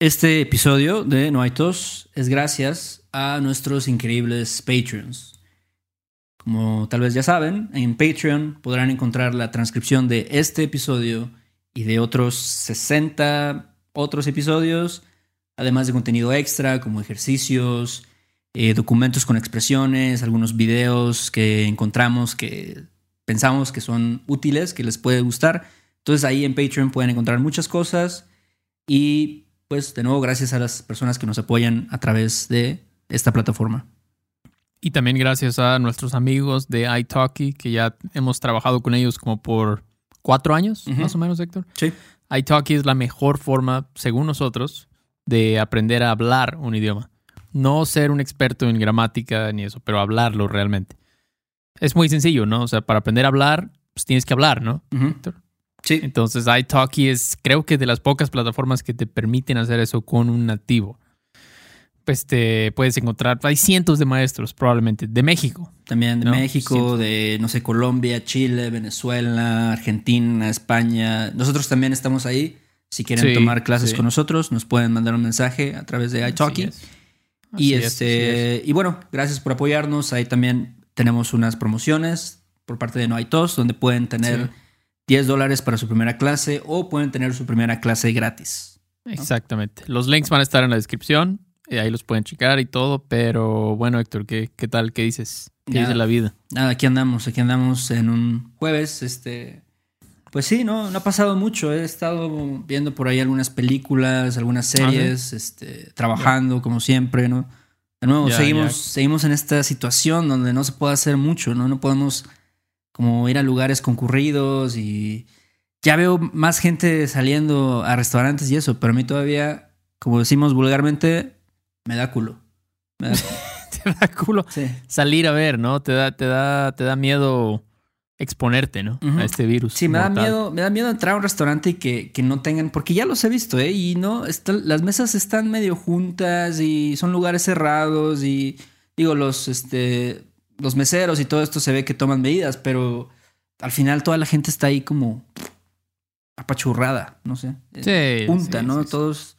Este episodio de No hay tos es gracias a nuestros increíbles Patreons. Como tal vez ya saben, en Patreon podrán encontrar la transcripción de este episodio y de otros 60 otros episodios, además de contenido extra como ejercicios, eh, documentos con expresiones, algunos videos que encontramos que pensamos que son útiles, que les puede gustar. Entonces ahí en Patreon pueden encontrar muchas cosas y pues de nuevo gracias a las personas que nos apoyan a través de esta plataforma. Y también gracias a nuestros amigos de iTalki, que ya hemos trabajado con ellos como por cuatro años, más o menos, Héctor. Sí. iTalki es la mejor forma, según nosotros, de aprender a hablar un idioma. No ser un experto en gramática ni eso, pero hablarlo realmente. Es muy sencillo, ¿no? O sea, para aprender a hablar, pues tienes que hablar, ¿no? Héctor? Sí. Entonces, iTalki es, creo que de las pocas plataformas que te permiten hacer eso con un nativo. Pues te puedes encontrar, hay cientos de maestros probablemente, de México. También de No, México, cientos. de, no sé, Colombia, Chile, Venezuela, Argentina, España. Nosotros también estamos ahí. Si quieren Sí, tomar clases sí. con nosotros, nos pueden mandar un mensaje a través de iTalki. Es. Y, es, este, y bueno, gracias por apoyarnos. Ahí también tenemos unas promociones por parte de No hay tos, donde pueden tener. 10 dólares para su primera clase o pueden tener su primera clase gratis. Exactamente. Los links van a estar en la descripción. y ahí los pueden checar y todo. Pero bueno, Héctor, ¿qué, qué tal? ¿Qué dices? ¿Qué Ya. dice la vida? Nada, aquí andamos, aquí andamos en un jueves. Este, pues sí, no, no ha pasado mucho. He estado viendo por ahí algunas películas, algunas Ah, series, este, trabajando como siempre, ¿no? De nuevo, seguimos, seguimos en esta situación donde no se puede hacer mucho, ¿no? No podemos como ir a lugares concurridos y ya veo más gente saliendo a restaurantes y eso, pero a mí todavía, como decimos vulgarmente, me da culo. Me da culo. Te da culo Sí. salir a ver, ¿no? Te da, te da, te da miedo exponerte, ¿no? A este virus. Sí, me da miedo, me da miedo entrar a un restaurante y que, que no tengan, porque ya los he visto, ¿eh? Y no, está- las mesas están medio juntas y son lugares cerrados y digo, los, este, los meseros y todo esto se ve que toman medidas, pero al final toda la gente está ahí como apachurrada, no sé. Sí, Junta, sí, ¿no? sí, sí. Todos,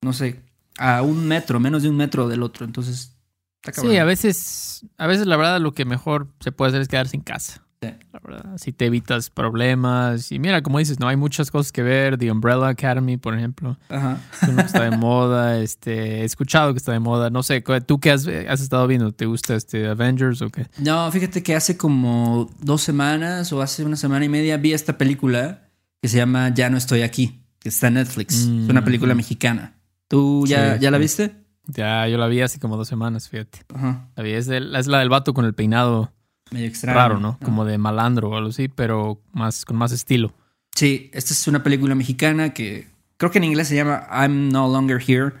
no sé, a un metro, menos de un metro del otro, entonces está cabrón. Sí, a veces, a veces la verdad lo que mejor se puede hacer es quedarse en casa. Sí. La verdad, así te evitas problemas. Y mira, como dices, no hay muchas cosas que ver. The Umbrella Academy, por ejemplo, Ajá. uno que está de moda. Este, he escuchado que está de moda. No sé, ¿tú qué has, has estado viendo? ¿Te gusta este Avengers o qué? No, fíjate que hace como dos semanas o hace una semana y media vi esta película que se llama Ya no estoy aquí, que está en Netflix. Es una Mm. película mexicana. ¿Tú ya, Sí, ya la sí. viste? Ya, yo la vi hace como dos semanas, fíjate. Ajá. La vi, es, es la del vato con el peinado Medio extraño. raro, ¿no? Como de malandro o algo así, pero más, con más estilo. Sí, esta es una película mexicana que creo que en inglés se llama I'm No Longer Here.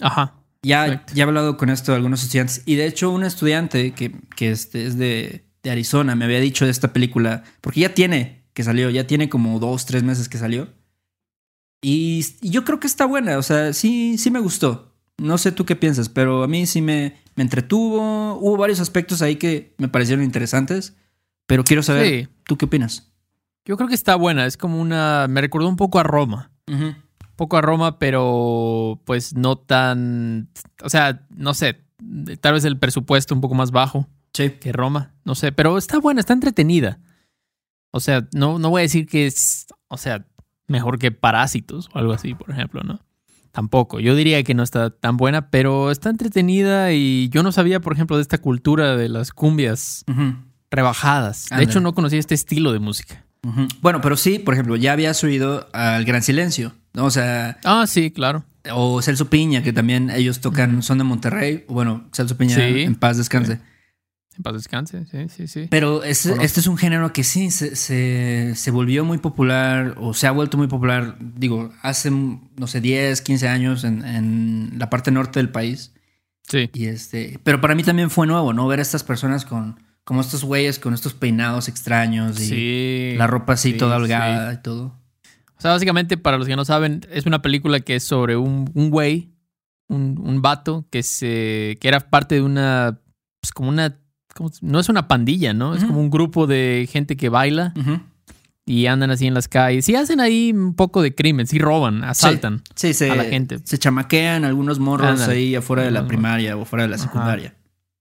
Ajá. Ya, Perfecto. ya he hablado con esto de algunos estudiantes. Y de hecho, un estudiante que, que este es de, de Arizona me había dicho de esta película, porque ya tiene que salió, ya tiene como dos, tres meses que salió. Y, y yo creo que está buena, o sea, sí, sí me gustó. No sé tú qué piensas, pero a mí sí me, me entretuvo. Hubo varios aspectos ahí que me parecieron interesantes, pero quiero saber, Sí. ¿tú qué opinas? Yo creo que está buena. Es como una. Me recordó un poco a Roma. Un poco a Roma, pero pues no tan. O sea, no sé. Tal vez el presupuesto un poco más bajo Sí. que Roma. No sé. Pero está buena, está entretenida. O sea, no, no voy a decir que es. O sea, mejor que Parásitos o algo así, por ejemplo, ¿no? Tampoco. Yo diría que no está tan buena, pero está entretenida y yo no sabía, por ejemplo, de esta cultura de las cumbias rebajadas. De hecho, no conocía este estilo de música. Bueno, pero sí, por ejemplo, ya habías oído al Gran Silencio, ¿no? O sea, Ah, sí, claro. o Celso Piña, que también ellos tocan, son de Monterrey. Bueno, Celso Piña, Sí. en paz descanse. En paz descanse, sí, sí, sí. Pero es- este es un género que sí se, se, se volvió muy popular o se ha vuelto muy popular, digo, hace, no sé, 10, 15 años en, en la parte norte del país. Sí. Y este, pero para mí también fue nuevo, ¿no? Ver a estas personas con, como estos güeyes con estos peinados extraños y Sí. la ropa así sí, toda sí. holgada y todo. O sea, básicamente, para los que no saben, es una película que es sobre un, un güey, un, un vato que se. que era parte de una. Pues como una. Como- no es una pandilla, ¿no? Es como un grupo de gente que baila y andan así en las calles. Y hacen ahí un poco de crimen, sí roban, asaltan Sí, se, a la gente. se chamaquean algunos morros Ándale. ahí afuera de la primaria o afuera de la Ajá. secundaria.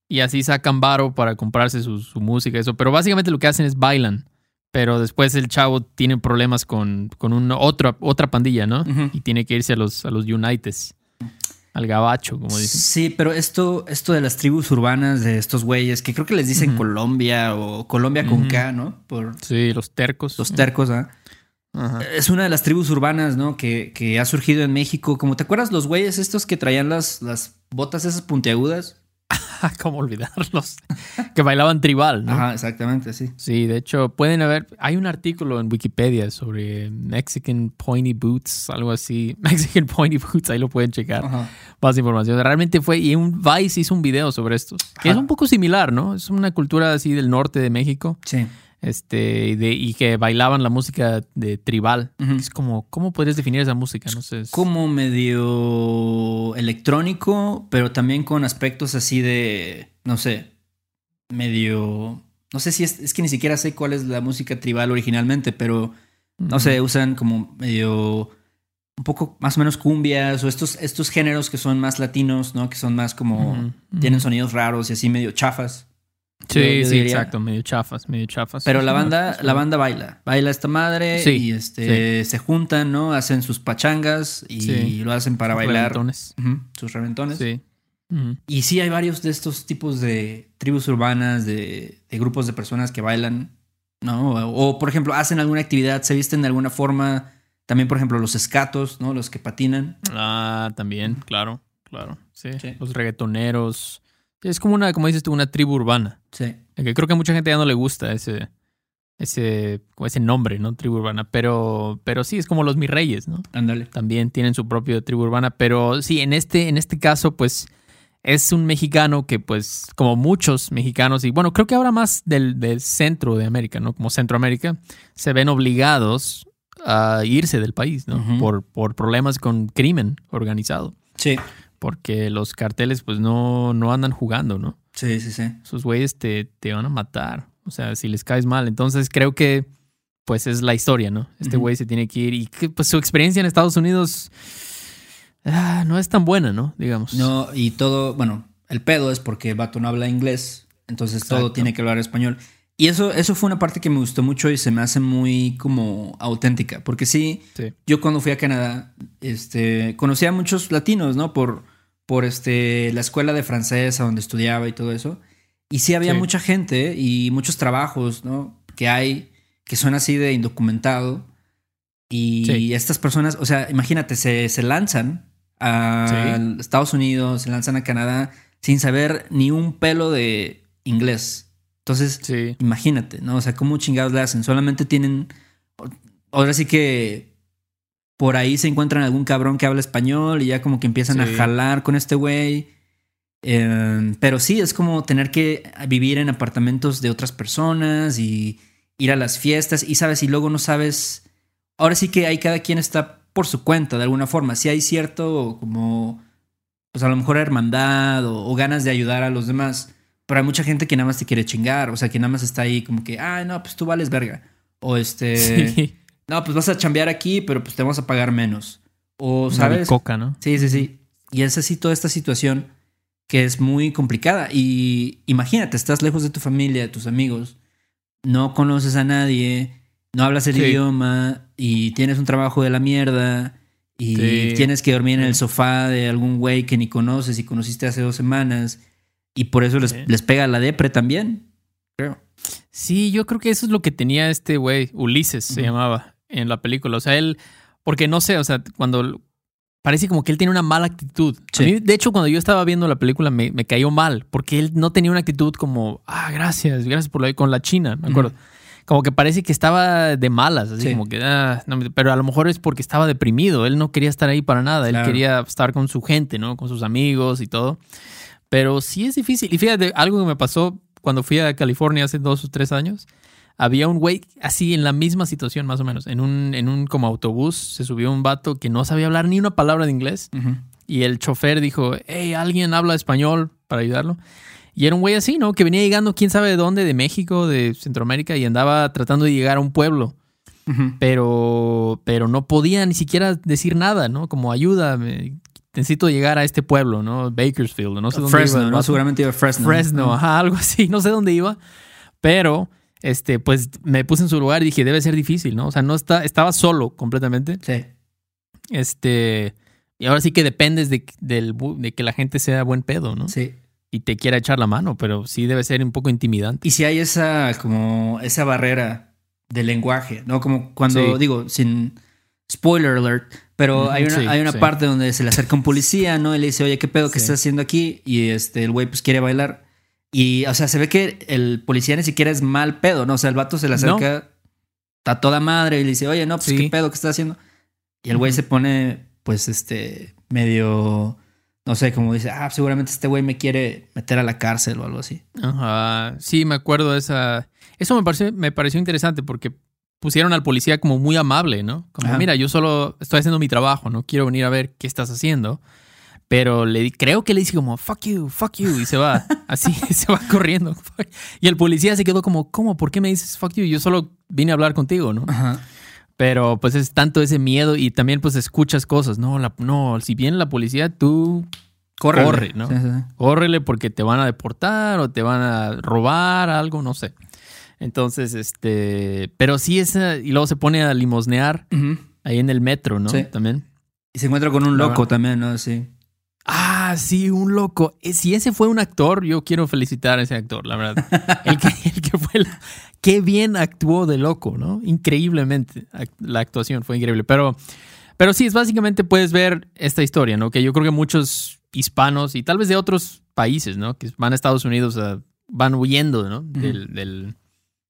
Y así sacan varo para comprarse su, su música, eso. Pero básicamente lo que hacen es bailan. Pero después el chavo tiene problemas con, con un, otra, otra pandilla, ¿no? Y tiene que irse a los, a los Unites. Al gabacho, como dicen. Sí, pero esto, esto de las tribus urbanas de estos güeyes, que creo que les dicen. Colombia o Colombia con. K, ¿no? Por Sí, los tercos. los tercos, ¿ah? Ajá. Es una de las tribus urbanas, ¿no? Que, que ha surgido en México. Como te acuerdas los güeyes estos que traían las, las botas esas puntiagudas. ¿Cómo olvidarlos? que bailaban tribal, ¿no? Ajá, exactamente, sí. Sí, de hecho, pueden haber. Hay un artículo en Wikipedia sobre Mexican Pointy Boots, algo así. Mexican Pointy Boots, ahí lo pueden checar. Ajá. Más información. Realmente fue. Y un Vice hizo un video sobre estos. Que es un poco similar, ¿no? Es una cultura así del norte de México. Sí. Este, y, de, y que bailaban la música de tribal. Es como, ¿cómo podrías definir esa música? No sé. es- Como medio electrónico, pero también con aspectos así de, no sé, medio... No sé si es, es que ni siquiera sé cuál es la música tribal originalmente, pero no sé, usan como medio un poco más o menos cumbias o estos, estos géneros que son más latinos, ¿no? Que son más como... Tienen sonidos raros y así medio chafas. Sí, yo- yo sí, diría. exacto. Medio chafas, medio chafas. Pero la banda, la banda baila, baila esta madre Sí, y este se juntan, ¿no? Hacen sus pachangas y Sí. lo hacen para Los bailar reventones. Sus reventones. Sí. Y sí hay varios de estos tipos de tribus urbanas, de, de grupos de personas que bailan, ¿no? O, o, por ejemplo, hacen alguna actividad, se visten de alguna forma. También, por ejemplo, los escatos, ¿no? Los que patinan. Ah, también, claro, claro. Sí. Sí. Los reggaetoneros. Es como una, como dices tú, una tribu urbana. Sí. Que creo que a mucha gente ya no le gusta ese, ese, como ese nombre, ¿no? Tribu urbana. Pero, pero sí, es como los mis reyes, ¿no? Ándale. También tienen su propia tribu urbana. Pero sí, en este, en este caso, pues, es un mexicano que, pues, como muchos mexicanos, y bueno, creo que ahora más del, del centro de América, ¿no? Como Centroamérica, se ven obligados a irse del país, ¿no? Por, por problemas con crimen organizado. Sí. Porque los carteles, pues, no, no andan jugando, ¿no? Sí, sí, sí. Esos güeyes te, te van a matar. O sea, si les caes mal. Entonces creo que, pues, es la historia, ¿no? Este güey se tiene que ir y que, pues, su experiencia en Estados Unidos ah, no es tan buena, ¿no? Digamos. No, y todo, bueno, el pedo es porque el vato no habla inglés, entonces todo tiene que hablar español. Y eso, eso fue una parte que me gustó mucho y se me hace muy como auténtica, porque sí, Sí. yo cuando fui a Canadá, este, conocí a muchos latinos, ¿no? Por, por este, la escuela de francés a donde estudiaba y todo eso. Y sí había Sí. mucha gente y muchos trabajos, ¿no? Que hay que son así de indocumentado. Y Sí. estas personas, o sea, imagínate, se, se lanzan a Sí. Estados Unidos, se lanzan a Canadá sin saber ni un pelo de inglés. Entonces, imagínate, ¿no? O sea, ¿cómo chingados le hacen? Solamente tienen. Ahora sí que por ahí se encuentran algún cabrón que habla español y ya como que empiezan a Sí. jalar con este güey. Eh, pero sí, es como tener que vivir en apartamentos de otras personas y ir a las fiestas y sabes, y luego no sabes. Ahora sí que ahí cada quien está por su cuenta de alguna forma. Si hay cierto como, pues a lo mejor hermandad o, o ganas de ayudar a los demás. Pero hay mucha gente que nada más te quiere chingar, o sea, que nada más está ahí como que, ay, no, pues tú vales verga. O este, Sí. No, pues vas a chambear aquí, pero pues te vamos a pagar menos. O, ¿sabes? bicoca, ¿no? Sí, sí, sí. Y es así toda esta situación que es muy complicada. Y imagínate, estás lejos de tu familia, de tus amigos, no conoces a nadie, no hablas el Sí. idioma y tienes un trabajo de la mierda y Sí. tienes que dormir en el sofá de algún güey que ni conoces y conociste hace dos semanas y por eso les, Sí. les pega la depre también, creo. Sí, yo creo que eso es lo que tenía este güey, Ulises se llamaba en la película. O sea, él, porque no sé, o sea, cuando parece como que él tiene una mala actitud. A Sí. mí, de hecho, cuando yo estaba viendo la película me, me cayó mal, porque él no tenía una actitud como, ah, gracias, gracias por lo de con la China, me acuerdo. Ujú. Como que parece que estaba de malas, así Sí. como que, ah, no pero a lo mejor es porque estaba deprimido, él no quería estar ahí para nada, él Claro. quería estar con su gente, ¿no? Con sus amigos y todo. Pero sí es difícil. Y fíjate, algo que me pasó cuando fui a California hace dos o tres años. Había un güey así en la misma situación, más o menos. En un, en un como autobús se subió un vato que no sabía hablar ni una palabra de inglés. Ujú. Y el chofer dijo, hey, ¿alguien habla español para ayudarlo? Y era un güey así, ¿no? Que venía llegando, quién sabe de dónde, de México, de Centroamérica, y andaba tratando de llegar a un pueblo. Ujú. pero, pero no podía ni siquiera decir nada, ¿no? Como ayuda, necesito llegar a este pueblo, ¿no? Bakersfield, no sé dónde Fresno, iba. ¿no? Seguramente iba a Fresno. Fresno, ajá, algo así, no sé dónde iba, pero este, pues me puse en su lugar y dije, debe ser difícil, ¿no? O sea, no está, estaba solo completamente, Sí. este, y ahora sí que dependes de, del bu- de que la gente sea buen pedo, ¿no? Sí. Y te quiera echar la mano, pero sí debe ser un poco intimidante. Y si hay esa, como, esa barrera de lenguaje, ¿no? Como cuando, Sí. digo, sin spoiler alert, pero hay una, sí, hay una sí. parte donde se le acerca un policía, ¿no? Y le dice, oye, ¿qué pedo que estás haciendo aquí? Y este, el güey pues quiere bailar. Y, o sea, se ve que el policía ni siquiera es mal pedo, ¿no? O sea, el vato se le No. acerca a toda madre y le dice, oye, no, pues Sí. qué pedo que estás haciendo. Y el güey se pone, pues, este, medio, no sé, como dice, ah, seguramente este güey me quiere meter a la cárcel o algo así. Ajá, sí, me acuerdo de esa. Eso me pareció, me pareció interesante porque pusieron al policía como muy amable, ¿no? Como, Ajá. mira, yo solo estoy haciendo mi trabajo, no quiero venir a ver qué estás haciendo. Pero le, di- creo que le dice como, fuck you, fuck you, y se va. Así, se va corriendo. Y el policía se quedó como, ¿cómo? ¿Por qué me dices fuck you? Yo solo vine a hablar contigo, ¿no? Ajá. Pero pues es tanto ese miedo y también pues escuchas cosas. No, la, no, si viene la policía, tú Corre, Corre, ¿no? Sí, córrele porque te van a deportar o te van a robar algo, no sé. Entonces, este, pero sí esa, y luego se pone a limosnear ahí en el metro, ¿no? Sí. También. Y se encuentra con un loco también, ¿no? Sí. Ah, sí, un loco. Eh, Si ese fue un actor, yo quiero felicitar a ese actor, la verdad. El que, el que fue, qué bien actuó de loco, ¿no? Increíblemente, la actuación fue increíble. Pero, pero sí, es básicamente puedes ver esta historia, ¿no? Que yo creo que muchos hispanos y tal vez de otros países, ¿no? Que van a Estados Unidos, a- van huyendo, ¿no? Del, del-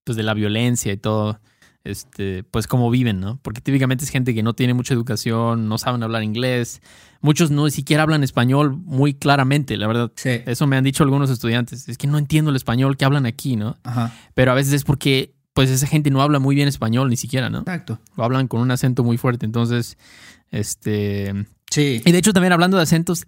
pues de la violencia y todo. Este, pues cómo viven, ¿no? Porque típicamente es gente que no tiene mucha educación, no saben hablar inglés, muchos no siquiera hablan español muy claramente, la verdad. Sí. Eso me han dicho algunos estudiantes. Es que no entiendo el español que hablan aquí, ¿no? Ajá. Pero a veces es porque, pues, esa gente no habla muy bien español ni siquiera, ¿no? Exacto. O hablan con un acento muy fuerte. Entonces, este. Sí. Y de hecho, también hablando de acentos,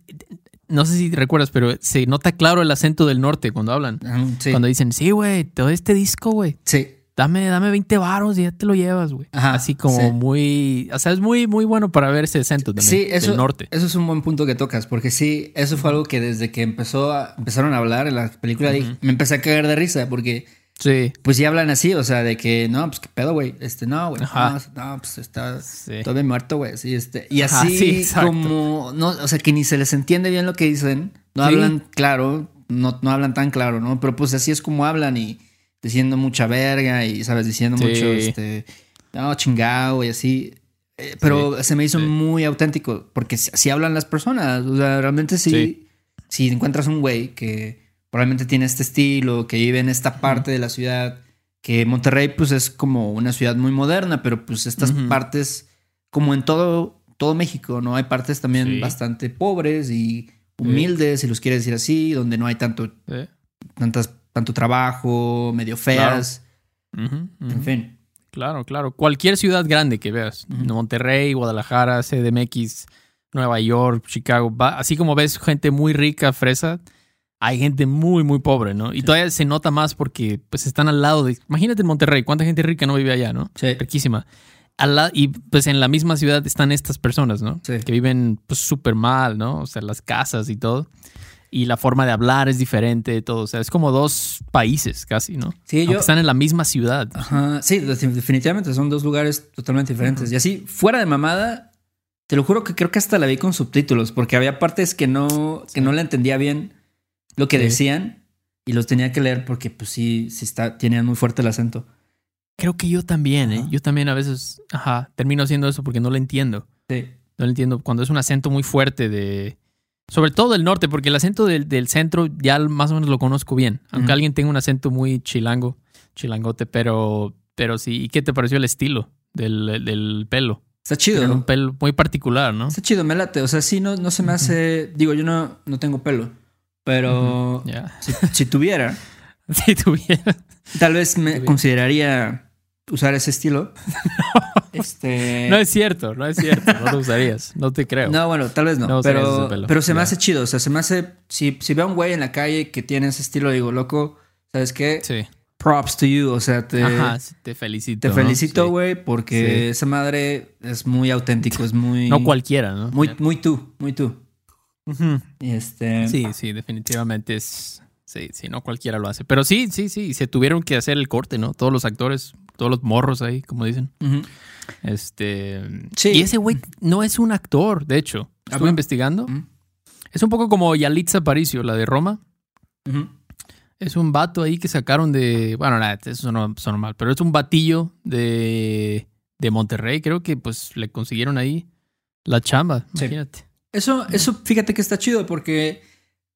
no sé si recuerdas, pero se nota claro el acento del norte cuando hablan. Sí. Cuando dicen, sí, güey, todo este disco, güey. Sí. Dame, dame 20 varos y ya te lo llevas, güey. Así como sí. muy. O sea, es muy, muy bueno para ver ese acento también. Sí, eso, Del norte. eso es un buen punto que tocas, porque sí, eso fue algo que desde que empezó a, empezaron a hablar en la película, dije- me empecé a cagar de risa, porque Sí. pues sí hablan así, o sea, de que, no, pues qué pedo, güey, este, no, güey, no, no, pues está Sí. todavía muerto, güey, sí, este, y Ajá, así sí, como, no, o sea, que ni se les entiende bien lo que dicen, no hablan claro, no, no hablan tan claro, ¿no? Pero pues así es como hablan y diciendo mucha verga y, ¿sabes? Diciendo Sí. mucho, este, no, chingado y así. Eh, pero se me hizo sí. muy auténtico porque si- así hablan las personas. O sea, realmente sí, si encuentras un güey que probablemente tiene este estilo, que vive en esta parte de la ciudad, que Monterrey pues es como una ciudad muy moderna, pero pues estas partes, como en todo, todo México, ¿no? Hay partes también bastante pobres y humildes, si los quieres decir así, donde no hay tanto, tantas, tanto trabajo, medio feas, Ujú, ujú. en fin. Claro, claro. Cualquier ciudad grande que veas. Ujú. Monterrey, Guadalajara, CDMX, Nueva York, Chicago. va- así como ves gente muy rica, fresa, hay gente muy, muy pobre, ¿no? Y todavía se nota más porque pues están al lado de... Imagínate Monterrey, ¿cuánta gente rica no vive allá, no? Sí. Riquísima. Al la- y pues en la misma ciudad están estas personas, ¿no? Sí. Que viven pues súper mal, ¿no? O sea, las casas y todo. Y la forma de hablar es diferente, todo. O sea, es como dos países casi, ¿no? Sí, yo... están en la misma ciudad. Ajá, sí, de- definitivamente son dos lugares totalmente diferentes. Y así, fuera de mamada, te lo juro que creo que hasta la vi con subtítulos, porque había partes que no, que Sí. no le entendía bien lo que Sí. decían y los tenía que leer porque pues sí, sí está, tenían muy fuerte el acento. Creo que yo también, ¿eh? Ajá. Yo también a veces, ajá, termino haciendo eso porque no lo entiendo. Sí. No lo entiendo cuando es un acento muy fuerte de... Sobre todo del norte, porque el acento del, del centro ya más o menos lo conozco bien. Aunque alguien tenga un acento muy chilango, chilangote, pero, pero sí. ¿Y qué te pareció el estilo del, del pelo? Está chido. un pelo muy particular, ¿no? Está chido, me late. O sea, sí, no, no se me hace. Digo, yo no, no tengo pelo. Pero si, si tuviera, Si tuviera... tal vez me consideraría usar ese estilo. Este. No es cierto, no es cierto. No lo usarías. No te creo. No, bueno, tal vez no. Pero, pero se me hace chido. O sea, se me hace. Si, si veo a un güey en la calle que tiene ese estilo, digo, loco, ¿sabes qué? Sí. props to you. O sea, te, Ajá, te felicito. te ¿no? felicito, Sí. güey, porque Sí. esa madre es muy auténtico, es muy. No cualquiera, ¿no? Muy, muy tú, muy tú. Este. Sí, sí, definitivamente es. Sí, sí, no cualquiera lo hace. Pero sí, sí, sí, se tuvieron que hacer el corte, ¿no? Todos los actores, todos los morros ahí, como dicen. Ujú. Este. Sí. Y ese güey no es un actor, de hecho. Ah, Estuve investigando. Es un poco como Yalitza Aparicio, la de Roma. Es un vato ahí que sacaron de. Bueno, nada, eso no sonó mal, pero es un batillo de, de Monterrey. Creo que pues le consiguieron ahí la chamba. Sí. Imagínate. Eso, eso, fíjate que está chido porque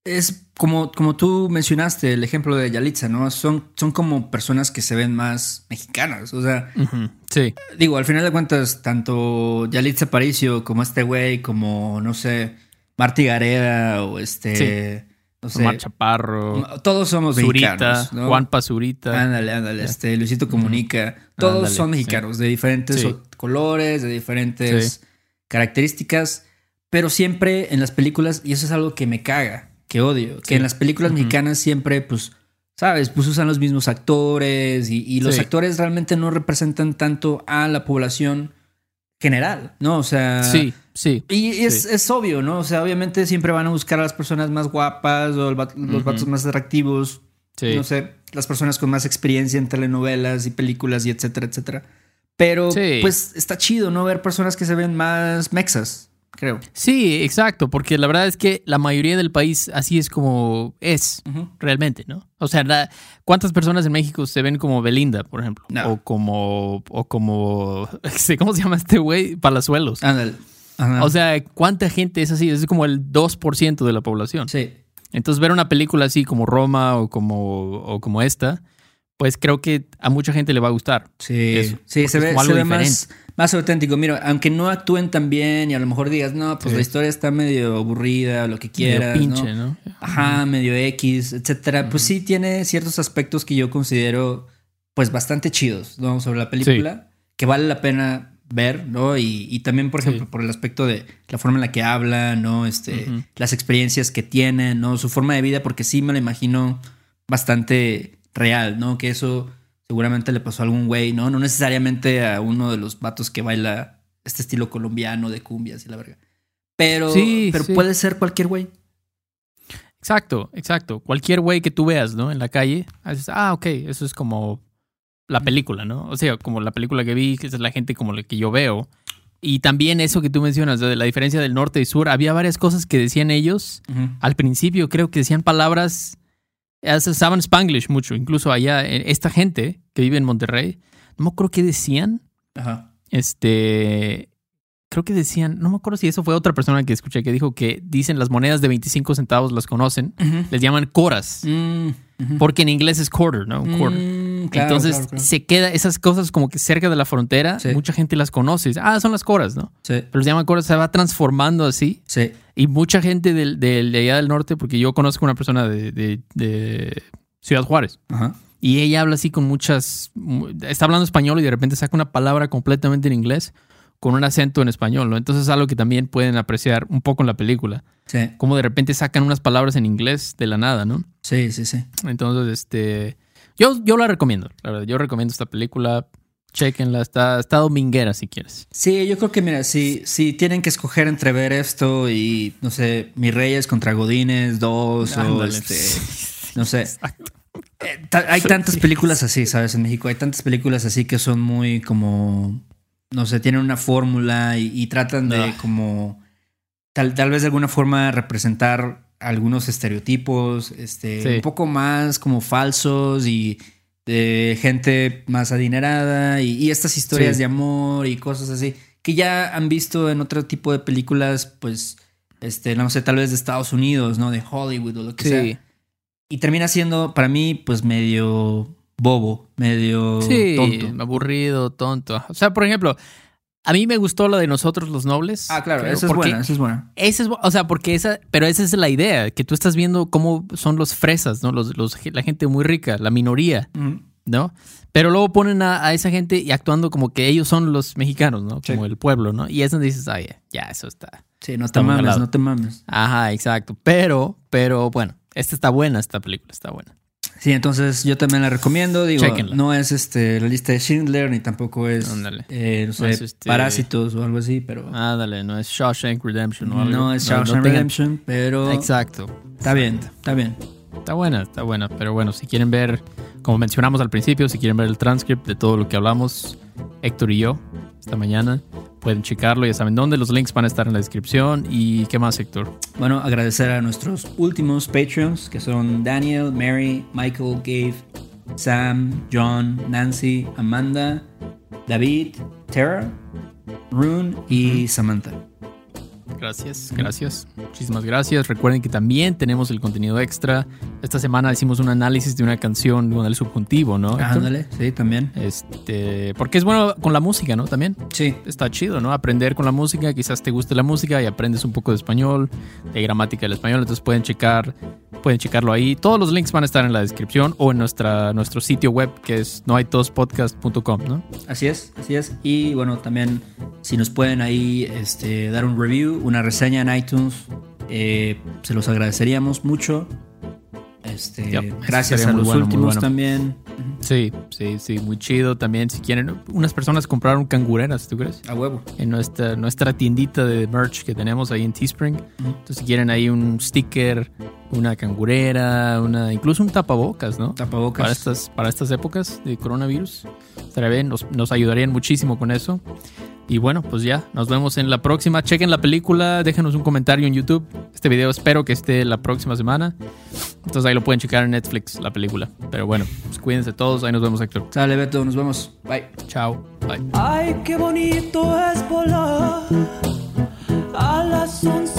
es como, como tú mencionaste el ejemplo de Yalitza, ¿no? Son, son como personas que se ven más mexicanas. O sea, Sí. digo, al final de cuentas, tanto Yalitza Aparicio como este güey, como, no sé, Marty Gareda o este. No sé. Omar Chaparro, Todos somos Zurita, mexicanos, ¿no? Juan Pazurita. Ándale, ándale, este, Luisito Comunica. Todos Ándale, son sí. mexicanos, de diferentes Sí. colores, de diferentes características, pero siempre en las películas, y eso es algo que me caga, que odio, que Sí. en las películas Ujú. mexicanas siempre, pues, sabes, pues usan los mismos actores y, y los Sí. actores realmente no representan tanto a la población general, ¿no? O sea... Sí, sí. Y es, Sí. es obvio, ¿no? O sea, obviamente siempre van a buscar a las personas más guapas o el va- los Ujú. vatos más atractivos sí. no sé, las personas con más experiencia en telenovelas y películas y etcétera, etcétera. Pero pues está chido, ¿no? Ver personas que se ven más mexas, creo. Sí, exacto, porque la verdad es que la mayoría del país así es como es realmente, ¿no? O sea, la- ¿cuántas personas en México se ven como Belinda, por ejemplo? No. O como, o como, ¿cómo se llama este güey? Palazuelos. Ándale. O sea, ¿cuánta gente es así? Es como el 2% de la población. sí. Entonces, ver una película así como Roma o como, o como esta, pues creo que a mucha gente le va a gustar. Sí, Eso, sí, se ve, como se algo ve más, más auténtico. Mira, aunque no actúen tan bien y a lo mejor digas, no, pues Sí. la historia está medio aburrida, lo que Medio quieras, pinche, ¿no? ¿no? Ajá, medio X, etcétera. Pues sí tiene ciertos aspectos que yo considero pues bastante chidos, ¿no? Sobre la película, que vale la pena ver, ¿no? Y, y también, por Sí. ejemplo, por el aspecto de la forma en la que habla, ¿no? Este, las experiencias que tiene, ¿no? Su forma de vida, porque sí me lo imagino bastante real, ¿no? Que eso seguramente le pasó a algún güey, ¿no? No necesariamente a uno de los vatos que baila este estilo colombiano de cumbias y la verga. Pero, Sí, pero sí. puede ser cualquier güey. Exacto, exacto. Cualquier güey que tú veas, ¿no? En la calle, dices, ah, ok, eso es como la película, ¿no? O sea, como la película que vi, que es la gente como la que yo veo. Y también eso que tú mencionas, de la diferencia del norte y sur, había varias cosas que decían ellos. Al principio creo que decían palabras, usaban Spanglish mucho, incluso allá, eh, esta gente que vive en Monterrey, no me acuerdo qué decían, Ajá. este, creo que decían, no me acuerdo si eso fue otra persona que escuché que dijo que dicen las monedas de 25 centavos las conocen, les llaman coras, Mm, porque en inglés es quarter, ¿no? Quarter. Mm, claro, Entonces claro, claro. se queda esas cosas como que cerca de la frontera, Sí. mucha gente las conoce. Ah, son las coras, ¿no? Sí, Pero se llaman coras, se va transformando así. sí. Y mucha gente del, del- de allá del norte, porque yo conozco una persona de, de- de Ciudad Juárez, Ajá. y ella habla así con muchas. mu- Está hablando español y de repente saca una palabra completamente en inglés con un acento en español, ¿no? Entonces es algo que también pueden apreciar un poco en la película. Sí, Como de repente sacan unas palabras en inglés de la nada, ¿no? sí, sí, sí. Entonces, este. Yo, yo la recomiendo, la verdad. Yo recomiendo esta película. Chequenla, está, está dominguera si quieres. Sí, yo creo que, mira, si, si tienen que escoger entre ver esto y, no sé, Mis Reyes contra Godines 2 o este, no sé. Eh, ta- hay tantas películas así, ¿sabes? En México hay tantas películas así que son muy como, no sé, tienen una fórmula y, y tratan de Ah. como, tal, tal vez de alguna forma representar algunos estereotipos, este, Sí. un poco más como falsos y de gente más adinerada y, y estas historias Sí. de amor y cosas así que ya han visto en otro tipo de películas, pues, este, no sé, tal vez de Estados Unidos, ¿no? De Hollywood o lo que sea. Y termina siendo, para mí, pues medio bobo, medio Sí, tonto. aburrido, tonto. O sea, por ejemplo, a mí me gustó la de Nosotros los Nobles. Ah, claro, creo, esa es buena, esa es buena. Esa es, o sea, porque esa, pero esa es la idea, que tú estás viendo cómo son los fresas, ¿no? Los, los, la gente muy rica, la minoría. ¿no? Pero luego ponen a, a esa gente y actuando como que ellos son los mexicanos, ¿no? Sí. Como el pueblo, ¿no? Y es donde dices, ay, ya, eso está. Sí, no te Está mames, no te mames. Ajá, exacto. Pero, pero bueno, esta está buena, esta película está buena. Sí, entonces yo también la recomiendo. Digo, Chéquenla. no es este la lista de Schindler ni tampoco es, eh, no sé, No es, este- Parásitos o algo así, pero Ah, dale, no es Shawshank Redemption o algo. no es no Shawshank tengan- Redemption, pero Exacto. está bien, está bien. Está buena, está buena. Pero bueno, si quieren ver, como mencionamos al principio, si quieren ver el transcript de todo lo que hablamos, Héctor y yo, esta mañana, pueden checarlo. Ya saben dónde. Los links van a estar en la descripción. ¿Y qué más, Héctor? Bueno, agradecer a nuestros últimos Patreons, que son Daniel, Mary, Michael, Gabe, Sam, John, Nancy, Amanda, David, Tara, Rune y Samantha. Gracias, gracias. Muchísimas gracias. Recuerden que también tenemos el contenido extra. Esta semana hicimos un análisis de una canción con el subjuntivo, ¿no? Héctor? Ándale, sí, también. Este, porque es bueno con la música, ¿no? También. Sí, Está chido, ¿no? Aprender con la música, quizás te guste la música y aprendes un poco de español, de gramática del español, entonces pueden checar, pueden checarlo ahí. Todos los links van a estar en la descripción o en nuestra, nuestro sitio web que es noaitospodcast.com, ¿no? Así es, así es. Y bueno, también si nos pueden ahí este, dar un review, una reseña en iTunes, eh, se los agradeceríamos mucho. Este, Yep, gracias a los bueno, últimos bueno. también. Sí, sí, sí, muy chido también. Si quieren, unas personas compraron cangureras, ¿tú crees? A huevo. En nuestra, nuestra tiendita de merch que tenemos ahí en Teespring. Entonces, si quieren ahí un sticker, una cangurera, una, incluso un tapabocas, ¿no? Tapabocas. para estas, para estas épocas de coronavirus. Estaría bien, nos, nos ayudarían muchísimo con eso. Y bueno, pues ya, nos vemos en la próxima. Chequen la película, déjenos un comentario en YouTube. Este video espero que esté la próxima semana. Entonces ahí lo pueden checar en Netflix, la película. Pero bueno, pues cuídense todos, ahí nos vemos, Héctor. Sale, Beto, nos vemos. Bye. Chao, bye. Ay, qué bonito es volar a las 11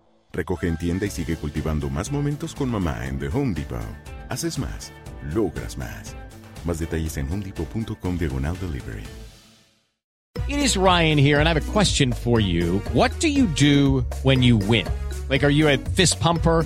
Recoge en tienda y sigue cultivando más momentos con mamá en The Home Depot. Haces más, logras más. Más detalles en homedepot.com diagonal delivery. It is Ryan here, and I have a question for you. What do you do when you win? Like, are you a fist pumper?